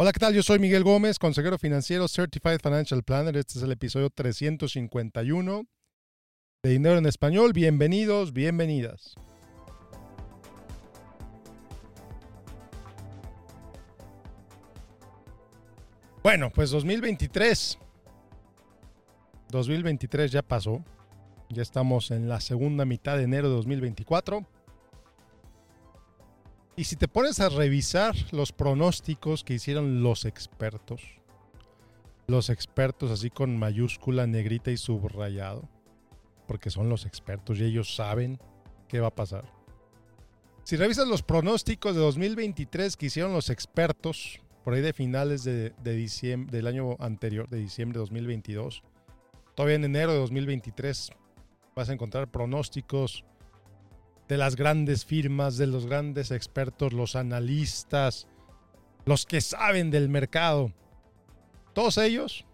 Hola, ¿qué tal? Yo soy Miguel Gómez, consejero financiero Certified Financial Planner. Este es el episodio 351 de Dinero en Español. Bienvenidos, bienvenidas. Bueno, pues 2023. 2023 ya pasó. Ya estamos en la segunda mitad de enero de 2024. Y si te pones a revisar los pronósticos que hicieron los expertos, los expertos así con mayúscula negrita y subrayado, porque son los expertos y ellos saben qué va a pasar. Si revisas los pronósticos de 2023 que hicieron los expertos, por ahí de finales de, diciembre, del año anterior, de diciembre de 2022, todavía en enero de 2023 vas a encontrar pronósticos de las grandes firmas, de los grandes expertos, los analistas, los que saben del mercado. Todos ellos,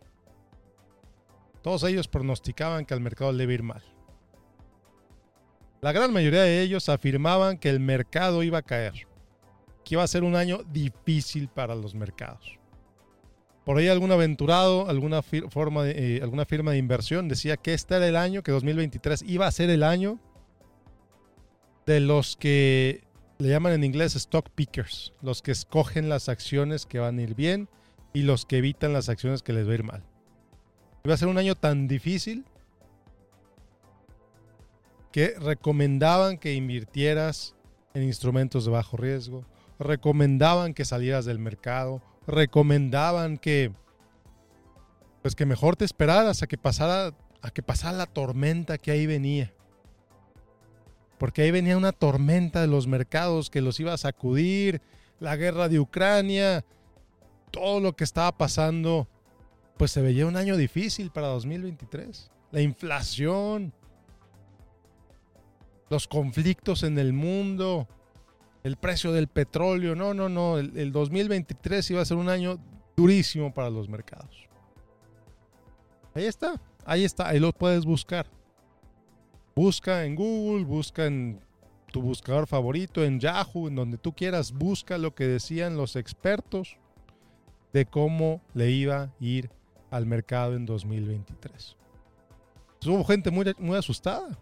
todos ellos pronosticaban que el mercado le iba a ir mal. La gran mayoría de ellos afirmaban que el mercado iba a caer, que iba a ser un año difícil para los mercados. Por ahí algún aventurado, alguna, forma de, eh, alguna firma de inversión decía que este era el año, que 2023 iba a ser el año de los que le llaman en inglés stock pickers, los que escogen las acciones que van a ir bien y los que evitan las acciones que les va a ir mal. Iba a ser un año tan difícil que recomendaban que invirtieras en instrumentos de bajo riesgo, recomendaban que salieras del mercado, recomendaban que pues que mejor te esperaras a que pasara a que pasara la tormenta que ahí venía porque ahí venía una tormenta de los mercados que los iba a sacudir, la guerra de Ucrania, todo lo que estaba pasando, pues se veía un año difícil para 2023. La inflación, los conflictos en el mundo, el precio del petróleo, no, no, no, el, el 2023 iba a ser un año durísimo para los mercados. Ahí está, ahí está, ahí lo puedes buscar. Busca en Google, busca en tu buscador favorito, en Yahoo, en donde tú quieras, busca lo que decían los expertos de cómo le iba a ir al mercado en 2023. hubo gente muy, muy asustada.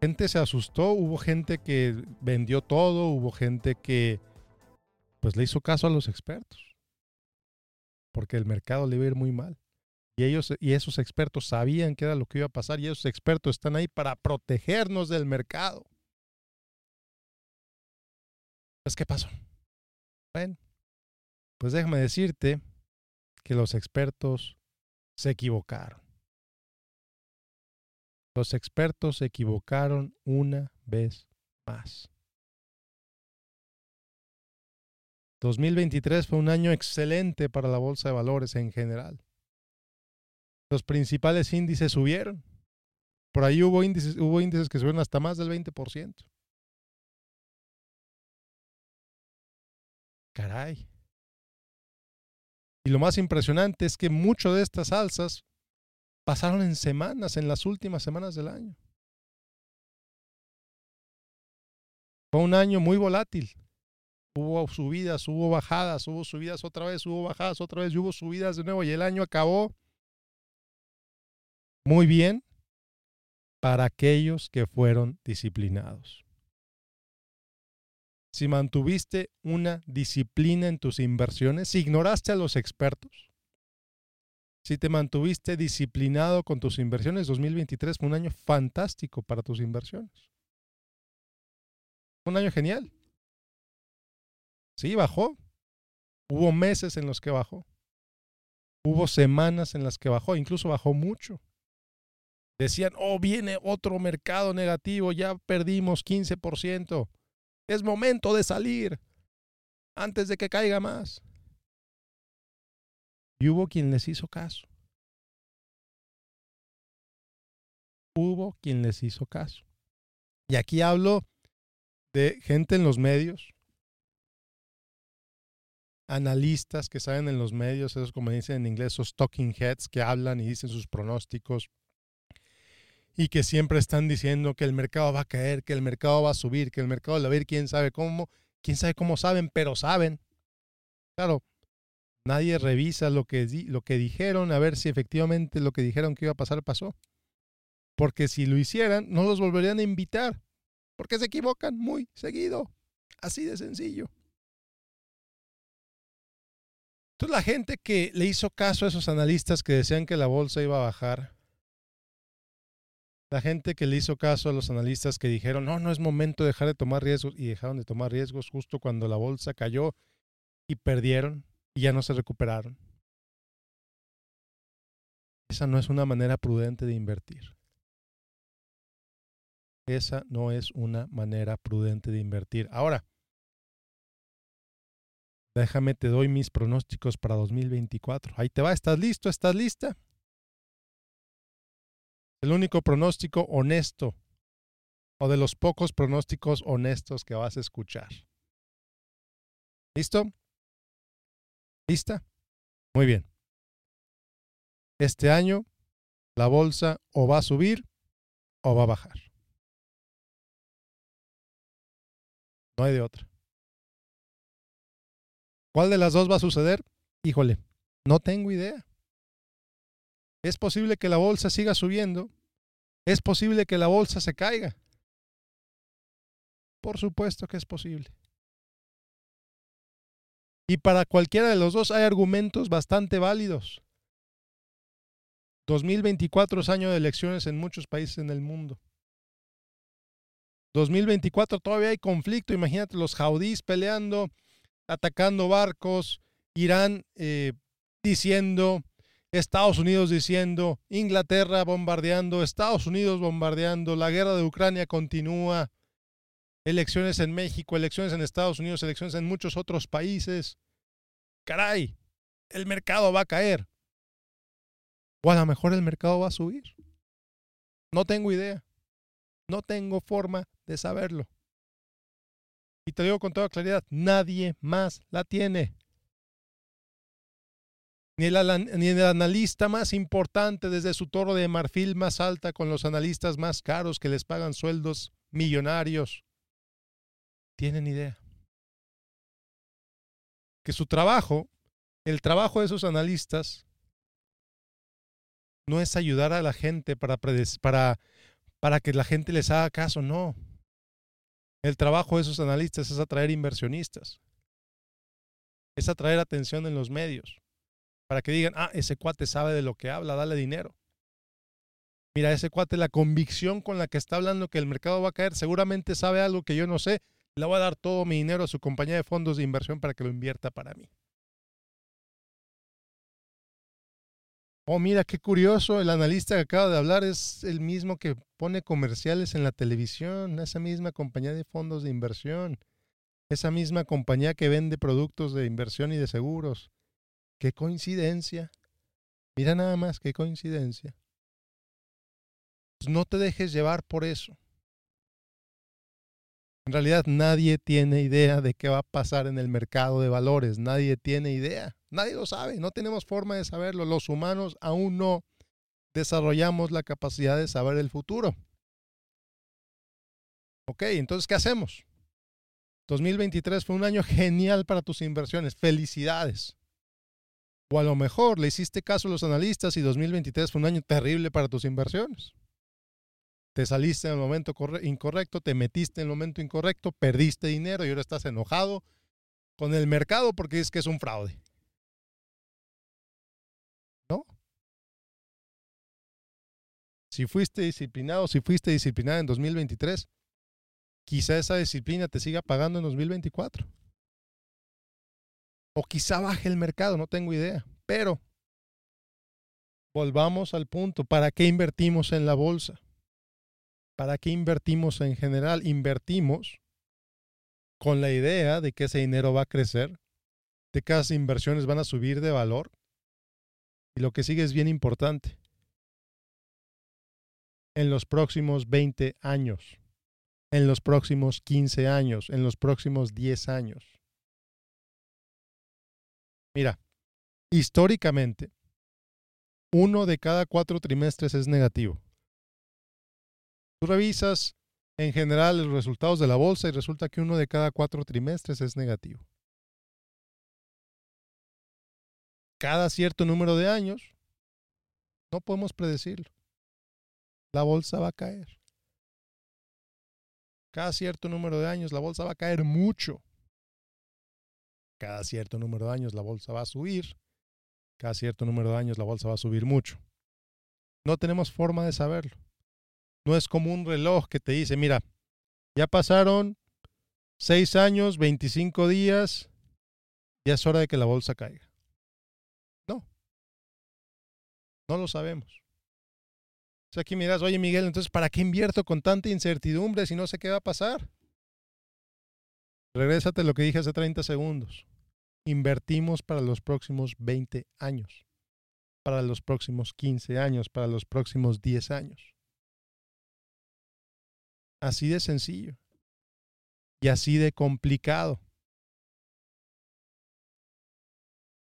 Gente se asustó, hubo gente que vendió todo, hubo gente que pues le hizo caso a los expertos. Porque el mercado le iba a ir muy mal. Y ellos y esos expertos sabían qué era lo que iba a pasar y esos expertos están ahí para protegernos del mercado. Pues, ¿qué pasó? Bueno, pues déjame decirte que los expertos se equivocaron. Los expertos se equivocaron una vez más. 2023 fue un año excelente para la bolsa de valores en general los principales índices subieron. Por ahí hubo índices, hubo índices que subieron hasta más del 20%. Caray. Y lo más impresionante es que muchas de estas alzas pasaron en semanas, en las últimas semanas del año. Fue un año muy volátil. Hubo subidas, hubo bajadas, hubo subidas otra vez, hubo bajadas otra vez, y hubo subidas de nuevo y el año acabó muy bien para aquellos que fueron disciplinados. Si mantuviste una disciplina en tus inversiones, si ignoraste a los expertos, si te mantuviste disciplinado con tus inversiones, 2023 fue un año fantástico para tus inversiones. Un año genial. Sí, bajó. Hubo meses en los que bajó. Hubo semanas en las que bajó, incluso bajó mucho. Decían, oh, viene otro mercado negativo, ya perdimos 15%. Es momento de salir antes de que caiga más. Y hubo quien les hizo caso. Hubo quien les hizo caso. Y aquí hablo de gente en los medios, analistas que saben en los medios, esos como dicen en inglés, esos talking heads que hablan y dicen sus pronósticos y que siempre están diciendo que el mercado va a caer, que el mercado va a subir, que el mercado va a ir, quién sabe cómo, quién sabe cómo saben, pero saben. Claro, Nadie revisa lo que, lo que dijeron, a ver si efectivamente lo que dijeron que iba a pasar pasó. Porque si lo hicieran, no los volverían a invitar. Porque se equivocan muy seguido. Así de sencillo. Entonces la gente que le hizo caso a esos analistas que decían que la bolsa iba a bajar, la gente que le hizo caso a los analistas que dijeron, no, no es momento de dejar de tomar riesgos y dejaron de tomar riesgos justo cuando la bolsa cayó y perdieron y ya no se recuperaron. Esa no es una manera prudente de invertir. Esa no es una manera prudente de invertir. Ahora, déjame, te doy mis pronósticos para 2024. Ahí te va, ¿estás listo? ¿Estás lista? El único pronóstico honesto o de los pocos pronósticos honestos que vas a escuchar. ¿Listo? ¿Lista? Muy bien. Este año la bolsa o va a subir o va a bajar. No hay de otra. ¿Cuál de las dos va a suceder? Híjole, no tengo idea. Es posible que la bolsa siga subiendo. Es posible que la bolsa se caiga. Por supuesto que es posible. Y para cualquiera de los dos hay argumentos bastante válidos. 2024 es año de elecciones en muchos países en el mundo. 2024 todavía hay conflicto. Imagínate los jaudís peleando, atacando barcos, Irán eh, diciendo Estados Unidos diciendo, Inglaterra bombardeando, Estados Unidos bombardeando, la guerra de Ucrania continúa, elecciones en México, elecciones en Estados Unidos, elecciones en muchos otros países. Caray, el mercado va a caer. O a lo mejor el mercado va a subir. No tengo idea. No tengo forma de saberlo. Y te digo con toda claridad, nadie más la tiene ni el, analista más importante desde su toro de marfil más alta con los analistas más caros que les pagan sueldos millonarios, tienen idea. Que su trabajo, el trabajo de esos analistas, no es ayudar a la gente para, para, para que la gente les haga caso, no. El trabajo de esos analistas es atraer inversionistas, es atraer atención en los medios para que digan, ah, ese cuate sabe de lo que habla, dale dinero. Mira, ese cuate, la convicción con la que está hablando que el mercado va a caer, seguramente sabe algo que yo no sé, le voy a dar todo mi dinero a su compañía de fondos de inversión para que lo invierta para mí. Oh, mira, qué curioso, el analista que acaba de hablar es el mismo que pone comerciales en la televisión, esa misma compañía de fondos de inversión, esa misma compañía que vende productos de inversión y de seguros. Qué coincidencia. Mira nada más, qué coincidencia. Pues no te dejes llevar por eso. En realidad nadie tiene idea de qué va a pasar en el mercado de valores. Nadie tiene idea. Nadie lo sabe. No tenemos forma de saberlo. Los humanos aún no desarrollamos la capacidad de saber el futuro. Ok, entonces, ¿qué hacemos? 2023 fue un año genial para tus inversiones. Felicidades. O a lo mejor le hiciste caso a los analistas y 2023 fue un año terrible para tus inversiones. Te saliste en el momento incorrecto, te metiste en el momento incorrecto, perdiste dinero y ahora estás enojado con el mercado porque es que es un fraude. ¿No? Si fuiste disciplinado, si fuiste disciplinada en 2023, quizá esa disciplina te siga pagando en 2024. O quizá baje el mercado, no tengo idea. Pero volvamos al punto, ¿para qué invertimos en la bolsa? ¿Para qué invertimos en general? Invertimos con la idea de que ese dinero va a crecer, de que esas inversiones van a subir de valor. Y lo que sigue es bien importante. En los próximos 20 años, en los próximos 15 años, en los próximos 10 años. Mira, históricamente, uno de cada cuatro trimestres es negativo. Tú revisas en general los resultados de la bolsa y resulta que uno de cada cuatro trimestres es negativo. cada cierto número de años, no podemos predecirlo. La bolsa va a caer. Cada cierto número de años la bolsa va a caer mucho. Cada cierto número de años la bolsa va a subir. Cada cierto número de años la bolsa va a subir mucho. No tenemos forma de saberlo. No es como un reloj que te dice, mira, ya pasaron seis años, 25 días, ya es hora de que la bolsa caiga. No. No lo sabemos. O sea, aquí miras, oye Miguel, entonces, ¿para qué invierto con tanta incertidumbre si no sé qué va a pasar? Regrésate lo que dije hace 30 segundos. Invertimos para los próximos 20 años, para los próximos 15 años, para los próximos 10 años. Así de sencillo y así de complicado.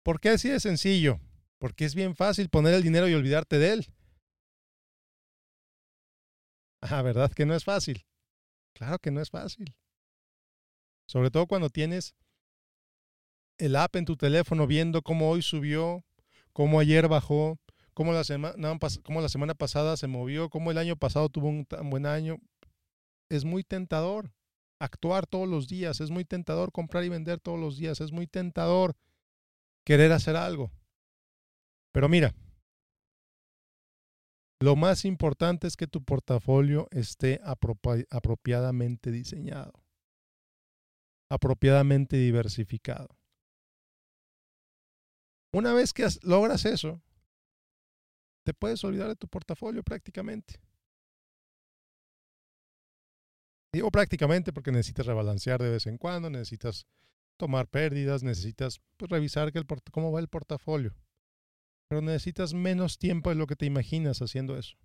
¿Por qué así de sencillo? Porque es bien fácil poner el dinero y olvidarte de él. Ah, ¿verdad que no es fácil? Claro que no es fácil. Sobre todo cuando tienes el app en tu teléfono viendo cómo hoy subió, cómo ayer bajó, cómo la, semana, pasada se movió, cómo el año pasado tuvo un tan buen año. Es muy tentador actuar todos los días, es muy tentador comprar y vender todos los días, es muy tentador querer hacer algo. Pero mira, lo más importante es que tu portafolio esté apropiadamente diseñado, apropiadamente diversificado. Una vez que logras eso, te puedes olvidar de tu portafolio prácticamente. Digo prácticamente porque necesitas rebalancear de vez en cuando, necesitas tomar pérdidas, necesitas pues, revisar cómo va el portafolio pero necesitas menos tiempo de lo que te imaginas haciendo eso.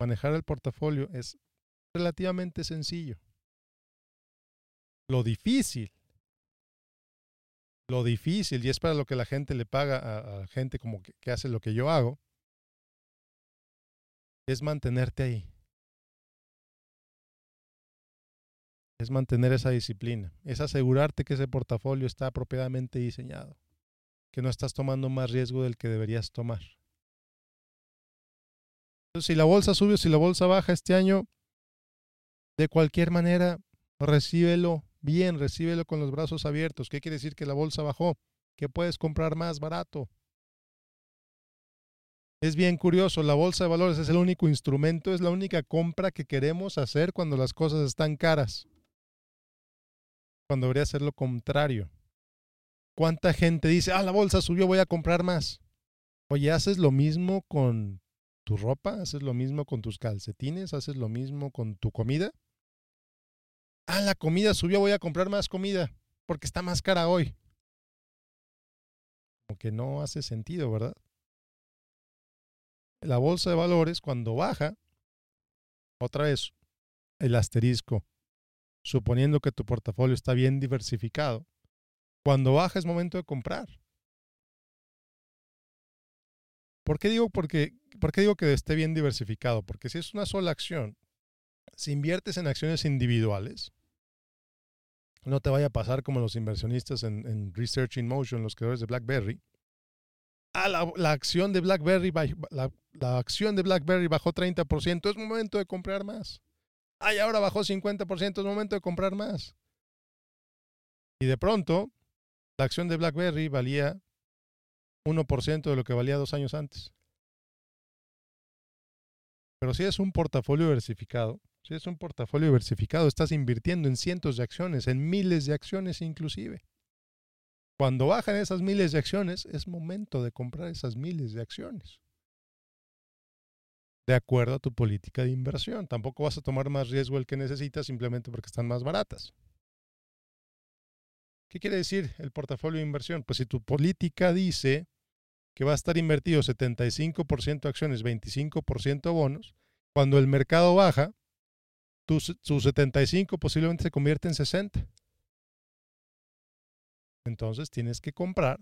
Manejar el portafolio es relativamente sencillo. Lo difícil, lo difícil, y es para lo que la gente le paga a, gente como que, hace lo que yo hago, es mantenerte ahí. Es mantener esa disciplina, es asegurarte que ese portafolio está apropiadamente diseñado que no estás tomando más riesgo del que deberías tomar. Si la bolsa sube o si la bolsa baja este año, de cualquier manera, recíbelo bien, recíbelo con los brazos abiertos. ¿Qué quiere decir que la bolsa bajó? Que puedes comprar más barato. Es bien curioso, la bolsa de valores es el único instrumento, es la única compra que queremos hacer cuando las cosas están caras. Cuando debería ser lo contrario. ¿Cuánta gente dice, ah, la bolsa subió, voy a comprar más? Oye, ¿haces lo mismo con tu ropa? ¿Haces lo mismo con tus calcetines? ¿Haces lo mismo con tu comida? Ah, la comida subió, voy a comprar más comida porque está más cara hoy. Como que no hace sentido, ¿verdad? La bolsa de valores, cuando baja, otra vez, el asterisco, suponiendo que tu portafolio está bien diversificado, cuando baja es momento de comprar. ¿Por qué digo, porque, ¿Por qué digo que esté bien diversificado? Porque si es una sola acción, si inviertes en acciones individuales, no te vaya a pasar como los inversionistas en, Research in Motion, los creadores de BlackBerry. Ah, la, acción de BlackBerry, la, la, acción de BlackBerry bajó 30%, es momento de comprar más. Ay, ahora bajó 50%, es momento de comprar más. Y de pronto, la acción de BlackBerry valía 1% de lo que valía dos años antes. Pero si es un portafolio diversificado, si es un portafolio diversificado, estás invirtiendo en cientos de acciones, en miles de acciones inclusive. Cuando bajan esas miles de acciones, es momento de comprar esas miles de acciones. De acuerdo a tu política de inversión. Tampoco vas a tomar más riesgo del que necesitas simplemente porque están más baratas. ¿Qué quiere decir el portafolio de inversión? Pues si tu política dice que va a estar invertido 75% acciones, 25% bonos, cuando el mercado baja, tu, 75 posiblemente se convierte en 60. Entonces tienes que comprar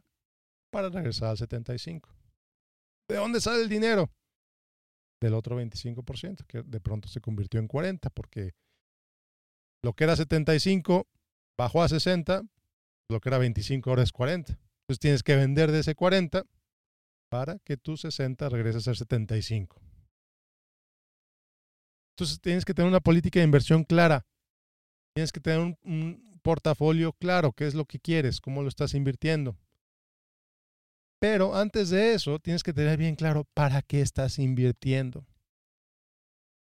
para regresar al 75. ¿De dónde sale el dinero? Del otro 25%, que de pronto se convirtió en 40, porque lo que era 75 bajó a 60, Lo que era 25 ahora es 40. Entonces tienes que vender de ese 40 para que tu 60 regrese a ser 75. Entonces tienes que tener una política de inversión clara. Tienes que tener un, un portafolio claro, qué es lo que quieres, cómo lo estás invirtiendo. Pero antes de eso, tienes que tener bien claro para qué estás invirtiendo.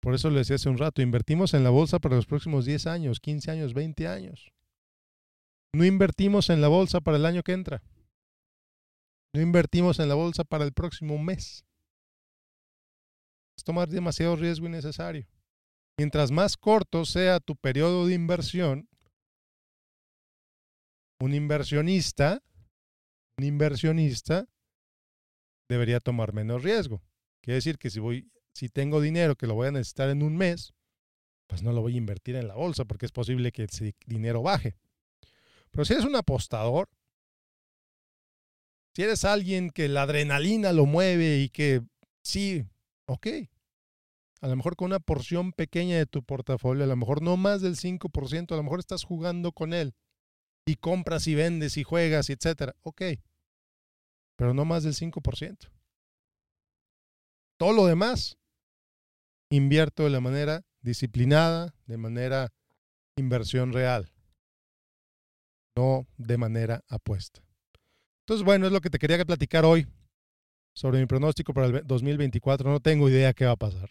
Por eso lo decía hace un rato, invertimos en la bolsa para los próximos 10 años, 15 años, 20 años. No invertimos en la bolsa para el año que entra. No invertimos en la bolsa para el próximo mes. Es tomar demasiado riesgo innecesario. Mientras más corto sea tu periodo de inversión, un inversionista un inversionista debería tomar menos riesgo. Quiere decir que si voy, si tengo dinero que lo voy a necesitar en un mes, pues no lo voy a invertir en la bolsa porque es posible que ese dinero baje. Pero si eres un apostador, si eres alguien que la adrenalina lo mueve y que sí, ok, a lo mejor con una porción pequeña de tu portafolio, a lo mejor no más del 5%, a lo mejor estás jugando con él y compras y vendes y juegas, y etcétera. Ok, pero no más del 5%. Todo lo demás, invierto de la manera disciplinada, de manera inversión real, no de manera apuesta. Entonces, bueno, es lo que te quería platicar hoy sobre mi pronóstico para el 2024. No tengo idea qué va a pasar.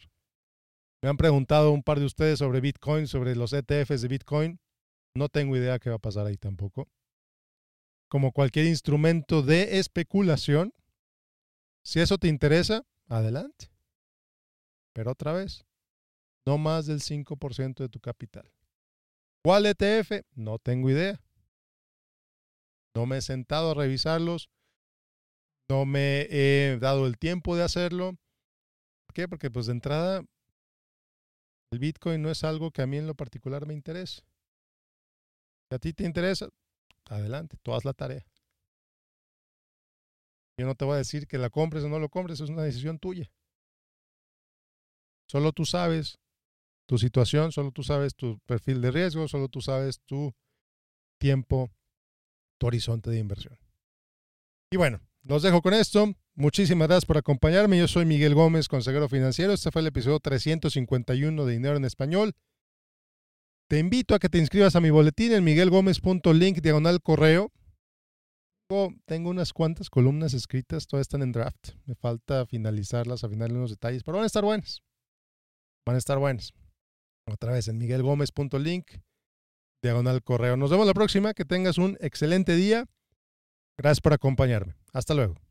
Me han preguntado un par de ustedes sobre Bitcoin, sobre los ETFs de Bitcoin. No tengo idea qué va a pasar ahí tampoco. Como cualquier instrumento de especulación, si eso te interesa, adelante. Pero otra vez, no más del 5% de tu capital. ¿Cuál ETF? No tengo idea. No me he sentado a revisarlos. No me he dado el tiempo de hacerlo. ¿Por qué? Porque pues de entrada el Bitcoin no es algo que a mí en lo particular me interese. Si a ti te interesa, adelante, tú haz la tarea. Yo no te voy a decir que la compres o no lo compres, es una decisión tuya. Solo tú sabes tu situación, solo tú sabes tu perfil de riesgo, solo tú sabes tu tiempo, tu horizonte de inversión. Y bueno, los dejo con esto. Muchísimas gracias por acompañarme. Yo soy Miguel Gómez, consejero financiero. Este fue el episodio 351 de Dinero en Español. Te invito a que te inscribas a mi boletín en miguelgomez.link diagonal correo. Tengo unas cuantas columnas escritas, todas están en draft. Me falta finalizarlas, afinarle unos detalles, pero van a estar buenas. Van a estar buenas. Otra vez en miguelgomez.link diagonal correo. Nos vemos la próxima. Que tengas un excelente día. Gracias por acompañarme. Hasta luego.